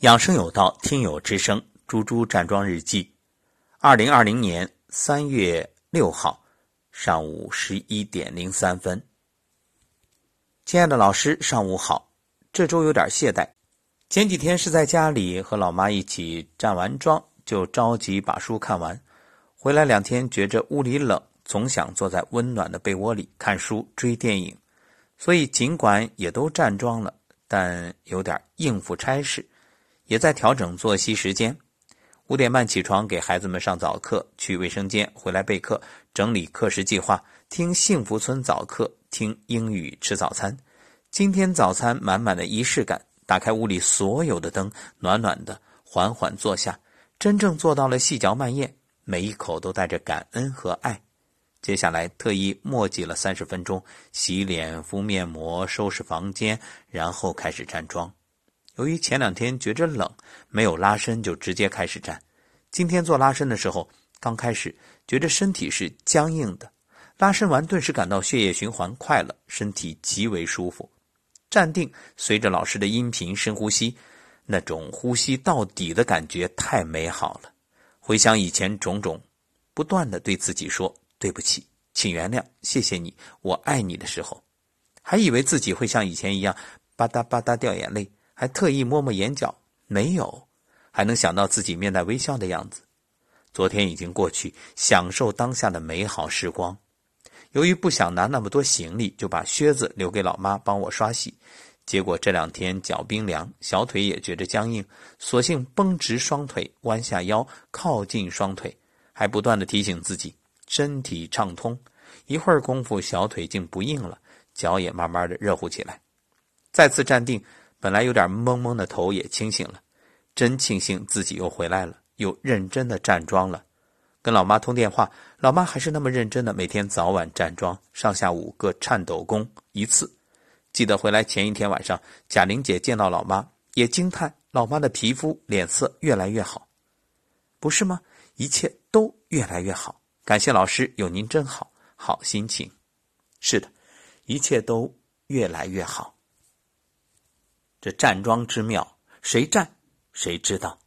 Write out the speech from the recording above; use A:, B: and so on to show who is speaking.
A: 养生有道，听友之声，猪猪站桩日记，二零二零年三月六号上午十一点零三分。亲爱的老师，上午好。这周有点懈怠，前几天是在家里和老妈一起站完桩，就着急把书看完。回来两天，觉着屋里冷，总想坐在温暖的被窝里看书、追电影，所以尽管也都站桩了，但有点应付差事。也在调整作息时间，五点半起床给孩子们上早课，去卫生间，回来备课，整理课时计划，听幸福村早课，听英语，吃早餐。今天早餐满满的仪式感，打开屋里所有的灯，暖暖的，缓缓坐下，真正做到了细嚼慢咽，每一口都带着感恩和爱。接下来特意墨迹了三十分钟，洗脸、敷面膜、收拾房间，然后开始站桩。由于前两天觉着冷，没有拉伸就直接开始站。今天做拉伸的时候，刚开始觉着身体是僵硬的，拉伸完顿时感到血液循环快了，身体极为舒服。站定，随着老师的音频深呼吸，那种呼吸到底的感觉太美好了。回想以前种种，不断的对自己说对不起，请原谅，谢谢你，我爱你的时候，还以为自己会像以前一样吧嗒吧嗒掉眼泪。还特意摸摸眼角，没有，还能想到自己面带微笑的样子。昨天已经过去，享受当下的美好时光。由于不想拿那么多行李，就把靴子留给老妈帮我刷洗。结果这两天脚冰凉，小腿也觉着僵硬，索性绷直双腿，弯下腰，靠近双腿，还不断的提醒自己身体畅通。一会儿功夫，小腿竟不硬了，脚也慢慢的热乎起来。再次站定。本来有点懵懵的头也清醒了，真庆幸自己又回来了，又认真的站桩了。跟老妈通电话，老妈还是那么认真的，每天早晚站桩，上下五个颤抖功一次。记得回来前一天晚上，贾玲姐见到老妈也惊叹，老妈的皮肤脸色越来越好，不是吗？一切都越来越好，感谢老师，有您真好，好心情。是的，一切都越来越好。这站桩之妙，谁站谁知道。